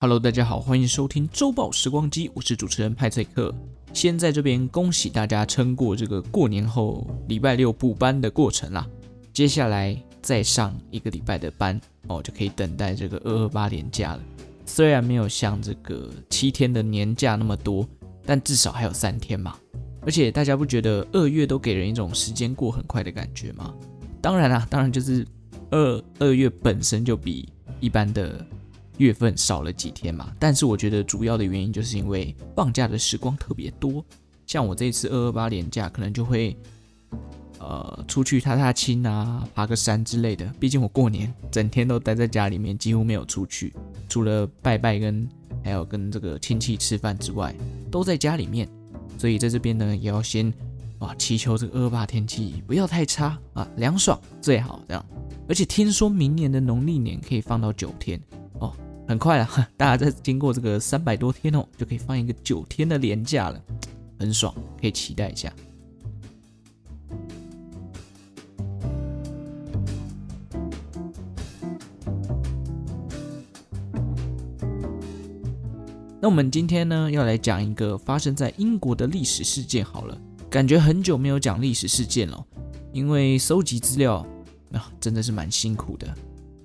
Hello，大家好，欢迎收听周报时光机，我是主持人派翠克。先在这边恭喜大家撑过这个过年后礼拜六补班的过程啦。接下来再上一个礼拜的班哦，就可以等待这个二二八年假了。虽然没有像这个七天的年假那么多，但至少还有三天嘛。而且大家不觉得二月都给人一种时间过很快的感觉吗？当然啦，当然就是二二月本身就比一般的。月份少了几天嘛，但是我觉得主要的原因就是因为放假的时光特别多，像我这次二二八连假可能就会，呃，出去踏踏青啊，爬个山之类的。毕竟我过年整天都待在家里面，几乎没有出去，除了拜拜跟还有跟这个亲戚吃饭之外，都在家里面。所以在这边呢，也要先啊祈求这个二二八天气不要太差啊，凉爽最好这样。而且听说明年的农历年可以放到九天。很快了，大家在经过这个三百多天哦，就可以放一个九天的连假了，很爽，可以期待一下。那我们今天呢，要来讲一个发生在英国的历史事件。好了，感觉很久没有讲历史事件了，因为收集资料啊，真的是蛮辛苦的。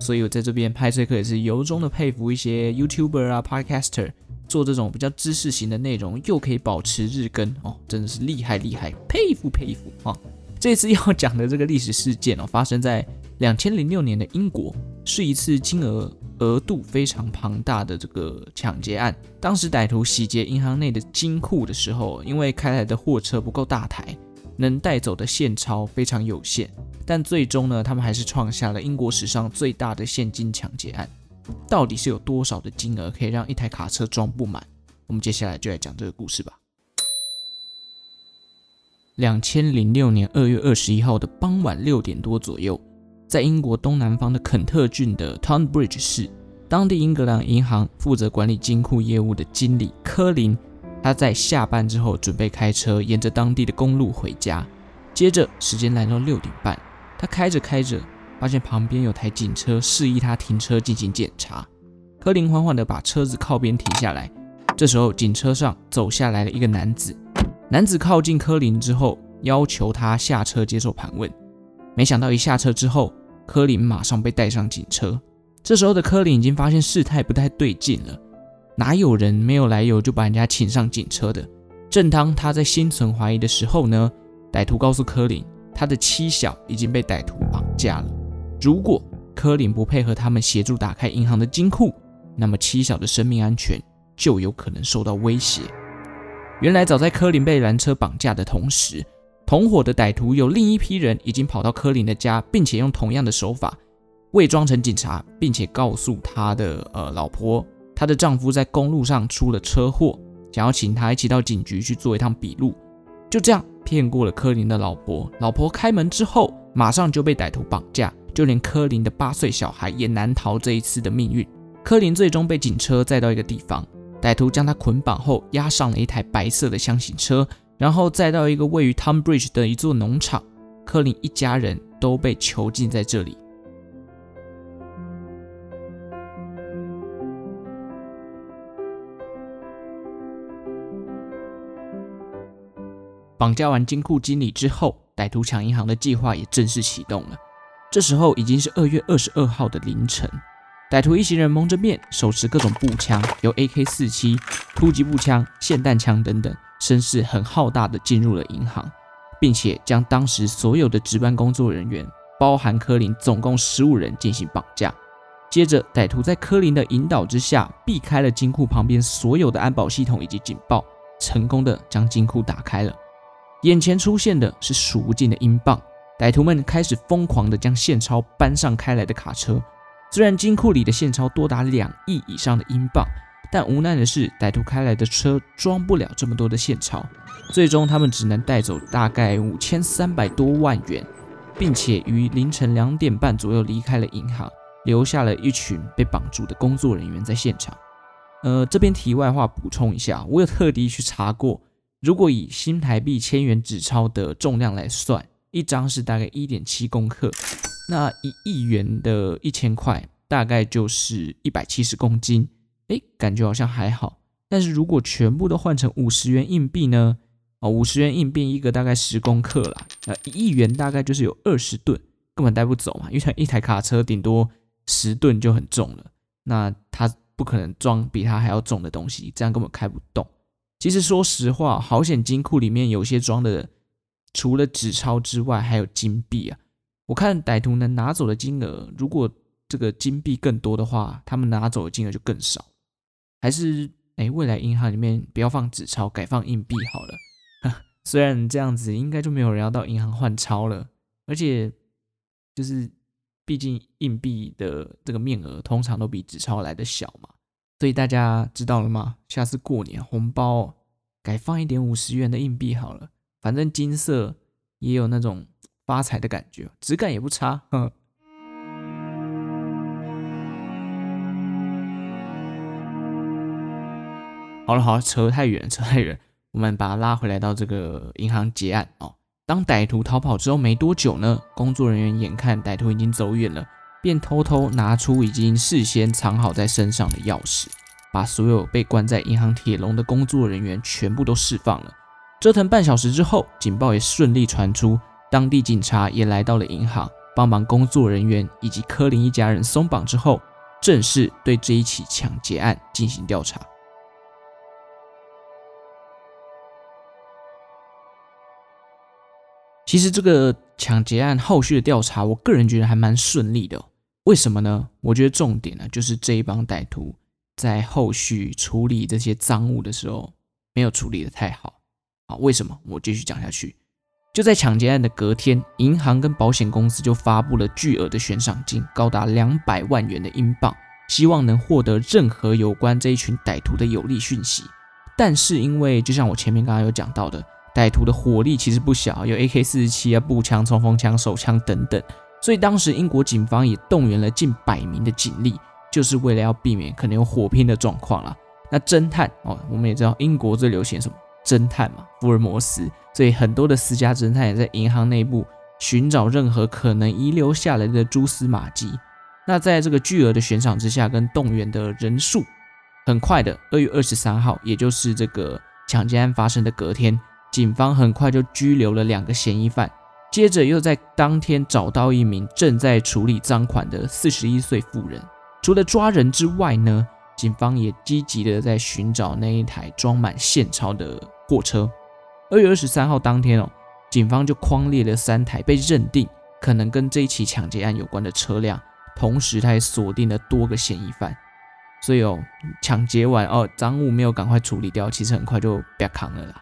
所以我在这边拍摄课也是由衷的佩服一些 YouTuber 啊、Podcaster 做这种比较知识型的内容，又可以保持日更哦，真的是厉害厉害，佩服佩服啊！这次要讲的这个历史事件哦，发生在两千零六年的英国，是一次金额额度非常庞大的这个抢劫案。当时歹徒洗劫银行内的金库的时候，因为开来的货车不够大台，能带走的现钞非常有限。但最终呢，他们还是创下了英国史上最大的现金抢劫案。到底是有多少的金额可以让一台卡车装不满？我们接下来就来讲这个故事吧。两千零六年二月二十一号的傍晚六点多左右，在英国东南方的肯特郡的 Tonbridge 市，当地英格兰银行负责管理金库业务的经理科林，他在下班之后准备开车沿着当地的公路回家。接着时间来到六点半。他开着开着，发现旁边有台警车示意他停车进行检查。科林缓缓地把车子靠边停下来。这时候，警车上走下来了一个男子。男子靠近科林之后，要求他下车接受盘问。没想到一下车之后，科林马上被带上警车。这时候的科林已经发现事态不太对劲了。哪有人没有来由就把人家请上警车的？正当他在心存怀疑的时候呢，歹徒告诉科林。他的妻小已经被歹徒绑架了。如果科林不配合他们协助打开银行的金库，那么妻小的生命安全就有可能受到威胁。原来，早在科林被拦车绑架的同时，同伙的歹徒有另一批人已经跑到科林的家，并且用同样的手法伪装成警察，并且告诉他的呃老婆，她的丈夫在公路上出了车祸，想要请她一起到警局去做一趟笔录。就这样。骗过了科林的老婆，老婆开门之后，马上就被歹徒绑架，就连科林的八岁小孩也难逃这一次的命运。科林最终被警车载到一个地方，歹徒将他捆绑后押上了一台白色的厢型车，然后载到一个位于 Tonbridge 的一座农场。科林一家人都被囚禁在这里。绑架完金库经理之后，歹徒抢银行的计划也正式启动了。这时候已经是二月二十二号的凌晨，歹徒一行人蒙着面，手持各种步枪，有 AK-47、突击步枪、霰弹枪等等，声势很浩大的进入了银行，并且将当时所有的值班工作人员，包含科林，总共十五人进行绑架。接着，歹徒在科林的引导之下，避开了金库旁边所有的安保系统以及警报，成功的将金库打开了。眼前出现的是数不尽的英镑，歹徒们开始疯狂地将现钞搬上开来的卡车。虽然金库里的现钞多达两亿以上的英镑，但无奈的是，歹徒开来的车装不了这么多的现钞，最终他们只能带走大概五千三百多万元，并且于凌晨两点半左右离开了银行，留下了一群被绑住的工作人员在现场。呃，这边题外话补充一下，我有特地去查过。如果以新台币千元纸钞的重量来算，一张是大概一点七公克，那一亿元的一千块大概就是一百七十公斤，诶，感觉好像还好。但是如果全部都换成五十元硬币呢？哦，五十元硬币一个大概十公克啦，呃，一亿元大概就是有二十吨，根本带不走嘛，因为它一台卡车顶多十吨就很重了，那它不可能装比它还要重的东西，这样根本开不动。其实说实话，好险金库里面有些装的，除了纸钞之外，还有金币啊。我看歹徒能拿走的金额，如果这个金币更多的话，他们拿走的金额就更少。还是哎，未来银行里面不要放纸钞，改放硬币好了。虽然这样子应该就没有人要到银行换钞了，而且就是毕竟硬币的这个面额通常都比纸钞来的小嘛，所以大家知道了吗？下次过年红包改放一点五十元的硬币好了，反正金色也有那种发财的感觉，质感也不差。哼。好了好了，扯太远，扯太远。我们把它拉回来到这个银行劫案哦。当歹徒逃跑之后没多久呢，工作人员眼看歹徒已经走远了，便偷偷拿出已经事先藏好在身上的钥匙，把所有被关在银行铁笼的工作人员全部都释放了。折腾半小时之后，警报也顺利传出，当地警察也来到了银行，帮忙工作人员以及柯林一家人松绑之后，正式对这一起抢劫案进行调查。其实这个抢劫案后续的调查，我个人觉得还蛮顺利的。为什么呢？我觉得重点呢，就是这一帮歹徒在后续处理这些赃物的时候，没有处理得太好。好，为什么？我继续讲下去。就在抢劫案的隔天，银行跟保险公司就发布了巨额的悬赏金，高达两百万元的英镑，希望能获得任何有关这一群歹徒的有利讯息。但是因为，就像我前面刚刚有讲到的。歹徒的火力其实不小，有 AK-47 啊、步枪、冲锋枪、手枪等等，所以当时英国警方也动员了近百名的警力，就是为了要避免可能有火拼的状况啦。那侦探哦，我们也知道英国最流行什么侦探嘛，福尔摩斯，所以很多的私家侦探也在银行内部寻找任何可能遗留下来的蛛丝马迹。那在这个巨额的悬赏之下，跟动员的人数，很快的，二月二十三号，也就是这个抢劫案发生的隔天。警方很快就拘留了两个嫌疑犯，接着又在当天找到一名正在处理赃款的四十一岁妇人。除了抓人之外呢，警方也积极的在寻找那一台装满现钞的货车。二月二十三号当天哦，警方就框列了三台被认定可能跟这一起抢劫案有关的车辆，同时他也锁定了多个嫌疑犯。所以哦，抢劫完哦，赃物没有赶快处理掉，其实很快就被扛了啦。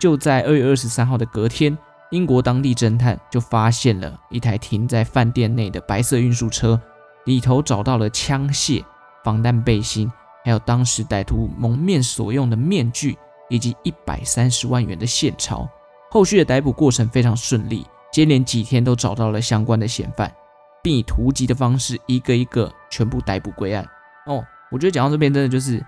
就在二月二十三号的隔天，英国当地侦探就发现了一台停在饭店内的白色运输车，里头找到了枪械、防弹背心，还有当时歹徒蒙面所用的面具，以及一百三十万元的现钞。后续的逮捕过程非常顺利，接连几天都找到了相关的嫌犯，并以突击的方式一个一个全部逮捕归案。哦，我觉得讲到这边真的就是。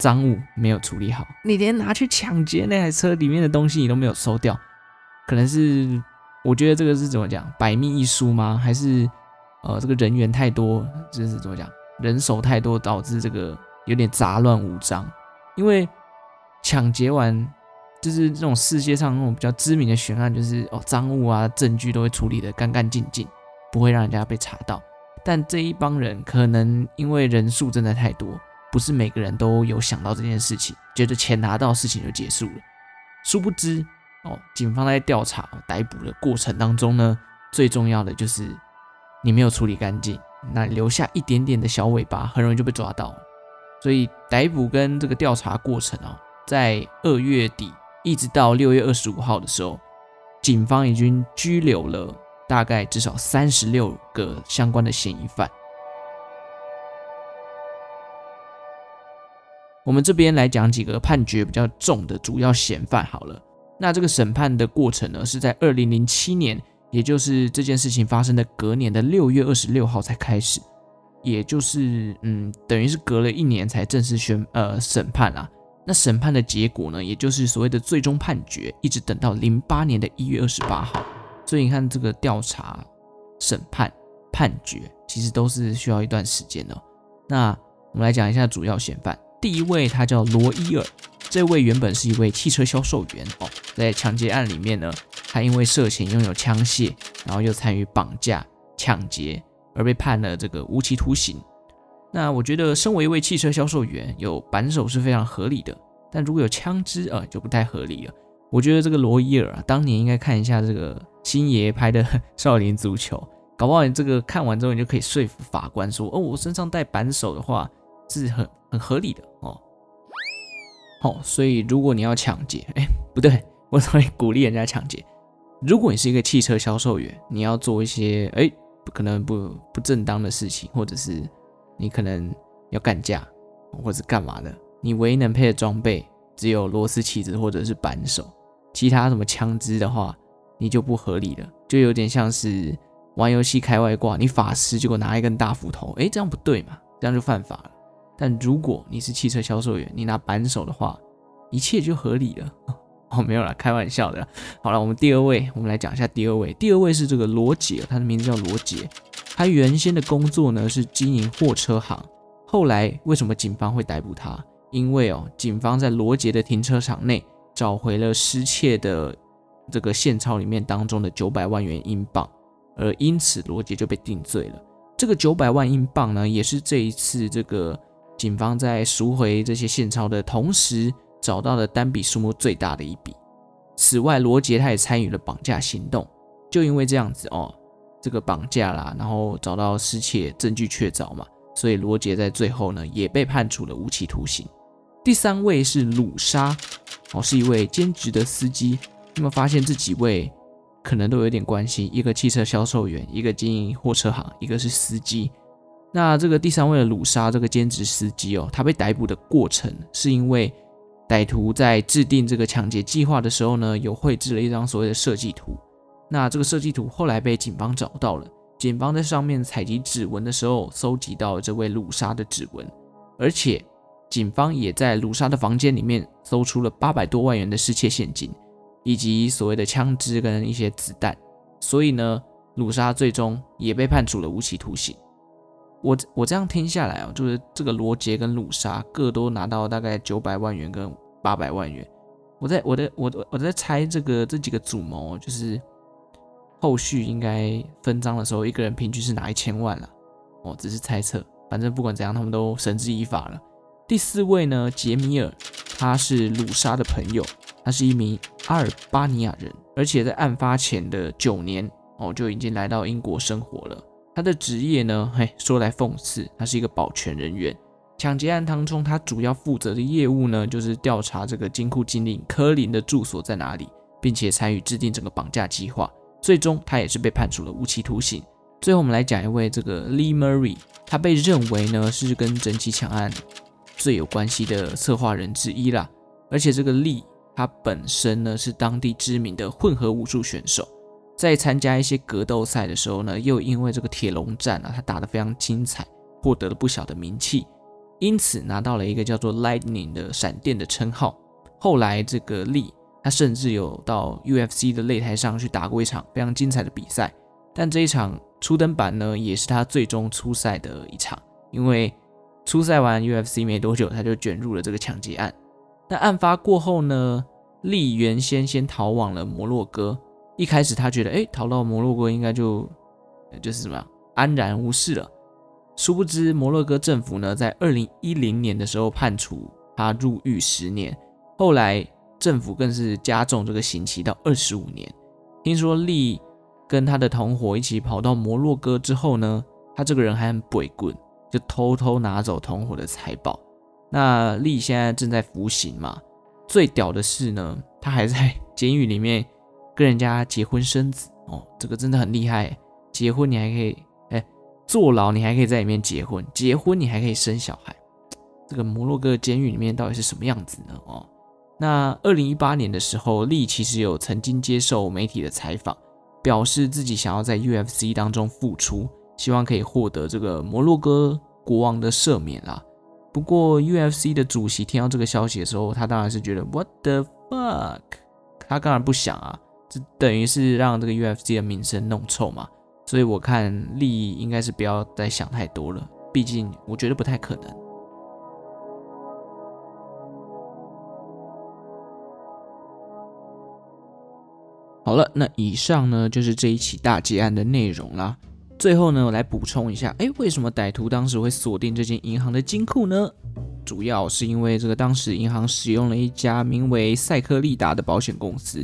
赃物没有处理好，你连拿去抢劫那台车里面的东西你都没有收掉，可能是我觉得这个是怎么讲，百密一疏吗？还是呃这个人员太多，就是怎么讲，人手太多导致这个有点杂乱无章？因为抢劫完就是这种世界上那种比较知名的悬案，就是哦赃物啊证据都会处理的干干净净，不会让人家被查到。但这一帮人可能因为人数真的太多。不是每个人都有想到这件事情，觉得钱拿到事情就结束了。殊不知哦，警方在调查逮捕的过程当中呢，最重要的就是你没有处理干净，那留下一点点的小尾巴，很容易就被抓到。所以逮捕跟这个调查过程啊，在二月底一直到六月二十五号的时候，警方已经拘留了大概至少三十六个相关的嫌疑犯。我们这边来讲几个判决比较重的主要嫌犯好了。那这个审判的过程呢，是在二零零七年，也就是这件事情发生的隔年的六月二十六号才开始，也就是嗯，等于是隔了一年才正式宣呃审判啦。那审判的结果呢，也就是所谓的最终判决，一直等到零八年的一月二十八号。所以你看，这个调查、审判、判决，其实都是需要一段时间的。那我们来讲一下主要嫌犯。第一位他叫罗伊尔，这位原本是一位汽车销售员哦，在抢劫案里面呢，他因为涉嫌拥有枪械，然后又参与绑架、抢劫，而被判了这个无期徒刑。那我觉得，身为一位汽车销售员，有扳手是非常合理的。但如果有枪支啊，就不太合理了。我觉得这个罗伊尔啊，当年应该看一下这个星爷拍的《少林足球》，搞不好你这个看完之后，你就可以说服法官说，哦，我身上带扳手的话是很很合理的哦。哦，所以如果你要抢劫，哎，不对，我怎么鼓励人家抢劫？如果你是一个汽车销售员，你要做一些哎，不可能不不正当的事情，或者是你可能要干架，或者干嘛的。你唯一能配的装备只有螺丝起子或者是扳手，其他什么枪支的话，你就不合理了，就有点像是玩游戏开外挂，你法师结果拿一根大斧头，诶，这样不对嘛，这样就犯法了。但如果你是汽车销售员，你拿扳手的话，一切就合理了。哦，没有啦，开玩笑的。好了，我们第二位，我们来讲一下第二位。第二位是这个罗杰，他的名字叫罗杰，他原先的工作呢是经营货车行，后来为什么警方会逮捕他？因为哦，警方在罗杰的停车场内找回了失窃的这个现钞里面当中的九百万元英镑，而因此罗杰就被定罪了。这个九百万英镑呢，也是这一次这个警方在赎回这些现钞的同时找到了单笔数目最大的一笔。此外，罗杰他也参与了绑架行动，就因为这样子哦，这个绑架啦，然后找到失窃证据确凿嘛，所以罗杰在最后呢也被判处了无期徒刑。第三位是鲁莎，哦，是一位兼职的司机。那么发现这几位可能都有点关系，一个汽车销售员，一个经营货车行，一个是司机。那这个第三位的鲁莎，这个兼职司机哦，他被逮捕的过程是因为歹徒在制定这个抢劫计划的时候呢，有绘制了一张所谓的设计图。那这个设计图后来被警方找到了，警方在上面采集指纹的时候，搜集到了这位鲁莎的指纹，而且。警方也在鲁莎的房间里面搜出了八百多万元的失窃现金，以及所谓的枪支跟一些子弹，所以呢，鲁莎最终也被判处了无期徒刑。我我这样听下来啊，就是这个罗杰跟鲁莎各都拿到大概九百万元跟八百万元。我在我的我的我在猜这个这几个主谋，就是后续应该分赃的时候，一个人平均是拿一千万了。哦，只是猜测，反正不管怎样，他们都绳之以法了。第四位呢，杰米尔，他是鲁莎的朋友，他是一名阿尔巴尼亚人，而且在案发前的九年哦就已经来到英国生活了。他的职业呢，嘿，说来讽刺，他是一个保全人员。抢劫案当中，他主要负责的业务呢，就是调查这个金库经理科林的住所在哪里，并且参与制定整个绑架计划。最终，他也是被判处了无期徒刑。最后，我们来讲一位这个 Lee Murray，他被认为呢是跟整起抢案。最有关系的策划人之一啦，而且这个 Lee 他本身呢是当地知名的混合武术选手，在参加一些格斗赛的时候呢，又因为这个铁笼战啊，他打得非常精彩，获得了不小的名气，因此拿到了一个叫做 Lightning 的闪电的称号。后来这个利他甚至有到 UFC 的擂台上去打过一场非常精彩的比赛，但这一场初登版呢，也是他最终出赛的一场，因为。出赛完 UFC 没多久，他就卷入了这个抢劫案。那案发过后呢，利原先先逃往了摩洛哥。一开始他觉得，哎，逃到摩洛哥应该就就是什么安然无事了。殊不知，摩洛哥政府呢，在二零一零年的时候判处他入狱十年，后来政府更是加重这个刑期到二十五年。听说利跟他的同伙一起跑到摩洛哥之后呢，他这个人还很鬼棍。就偷偷拿走同伙的财宝。那利现在正在服刑嘛？最屌的是呢，他还在监狱里面跟人家结婚生子哦，这个真的很厉害。结婚你还可以，哎，坐牢你还可以在里面结婚，结婚你还可以生小孩。这个摩洛哥监狱里面到底是什么样子呢？哦，那二零一八年的时候，利其实有曾经接受媒体的采访，表示自己想要在 UFC 当中复出。希望可以获得这个摩洛哥国王的赦免啦。不过 UFC 的主席听到这个消息的时候，他当然是觉得 What the fuck？他当然不想啊，这等于是让这个 UFC 的名声弄臭嘛。所以我看利益应该是不要再想太多了，毕竟我觉得不太可能。好了，那以上呢就是这一起大劫案的内容啦。最后呢，我来补充一下，哎，为什么歹徒当时会锁定这间银行的金库呢？主要是因为这个当时银行使用了一家名为赛克利达的保险公司，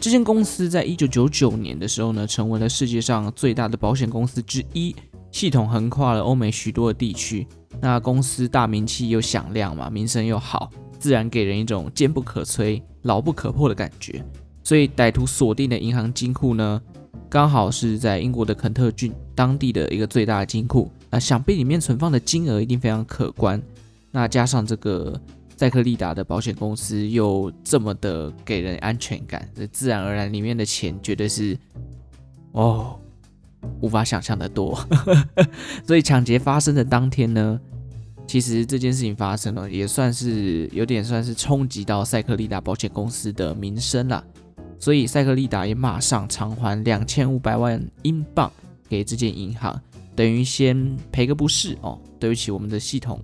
这间公司在一九九九年的时候呢，成为了世界上最大的保险公司之一，系统横跨了欧美许多的地区。那公司大名气又响亮嘛，名声又好，自然给人一种坚不可摧、牢不可破的感觉。所以歹徒锁定的银行金库呢，刚好是在英国的肯特郡当地的一个最大的金库。那想必里面存放的金额一定非常可观。那加上这个赛克利达的保险公司又这么的给人安全感，这自然而然里面的钱绝对是哦，无法想象的多。所以抢劫发生的当天呢，其实这件事情发生了，也算是有点算是冲击到赛克利达保险公司的名声了。所以赛克利达也马上偿还两千五百万英镑给这间银行，等于先赔个不是哦。对不起，我们的系统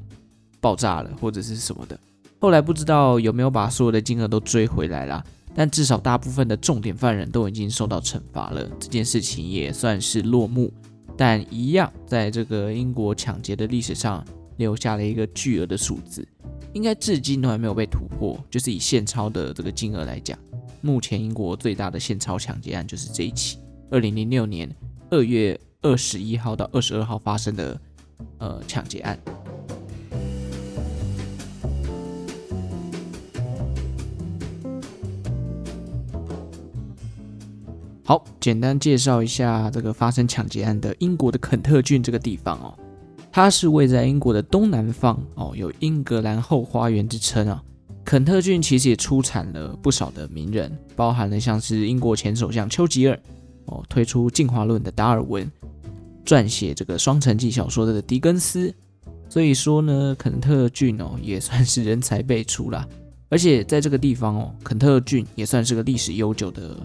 爆炸了或者是什么的。后来不知道有没有把所有的金额都追回来啦，但至少大部分的重点犯人都已经受到惩罚了，这件事情也算是落幕。但一样在这个英国抢劫的历史上留下了一个巨额的数字，应该至今都还没有被突破。就是以现钞的这个金额来讲。目前英国最大的现钞抢劫案就是这一起，二零零六年二月二十一号到二十二号发生的呃抢劫案。好，简单介绍一下这个发生抢劫案的英国的肯特郡这个地方哦，它是位在英国的东南方哦，有英格兰后花园之称啊。肯特郡其实也出产了不少的名人，包含了像是英国前首相丘吉尔，哦，推出进化论的达尔文，撰写这个双城记小说的狄更斯，所以说呢，肯特郡哦也算是人才辈出啦。而且在这个地方哦，肯特郡也算是个历史悠久的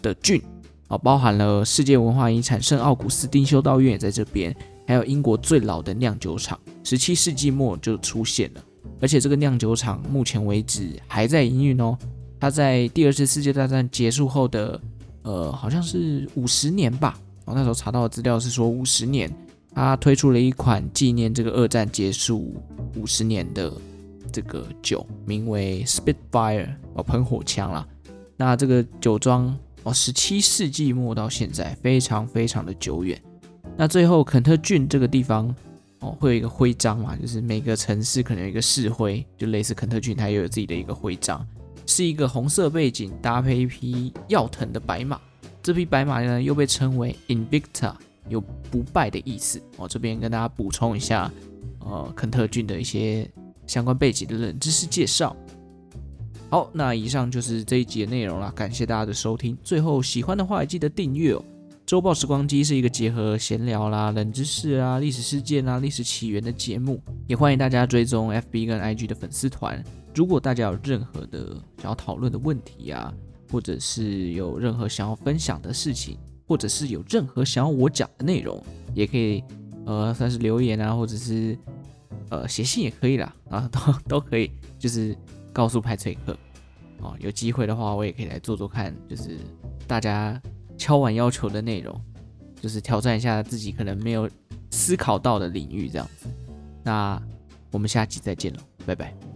的郡，哦，包含了世界文化遗产圣奥古斯丁修道院也在这边，还有英国最老的酿酒厂，十七世纪末就出现了。而且这个酿酒厂目前为止还在营运哦。它在第二次世界大战结束后的，呃，好像是五十年吧。我那时候查到的资料是说五十年，它推出了一款纪念这个二战结束五十年的这个酒，名为 Spitfire 哦，喷火枪啦。那这个酒庄哦，十七世纪末到现在非常非常的久远。那最后肯特郡这个地方。哦，会有一个徽章嘛，就是每个城市可能有一个市徽，就类似肯特郡，它也有自己的一个徽章，是一个红色背景搭配一匹耀腾的白马。这匹白马呢，又被称为 Invicta，有不败的意思。哦，这边跟大家补充一下，呃，肯特郡的一些相关背景的冷知识介绍。好，那以上就是这一集的内容了，感谢大家的收听。最后喜欢的话，也记得订阅哦。周报时光机是一个结合闲聊啦、冷知识啊、历史事件啊、历史起源的节目，也欢迎大家追踪 FB 跟 IG 的粉丝团。如果大家有任何的想要讨论的问题啊，或者是有任何想要分享的事情，或者是有任何想要我讲的内容，也可以呃算是留言啊，或者是呃写信也可以啦啊，都 都可以，就是告诉派翠克哦，有机会的话我也可以来做做看，就是大家。敲完要求的内容，就是挑战一下自己可能没有思考到的领域，这样子。那我们下期再见了，拜拜。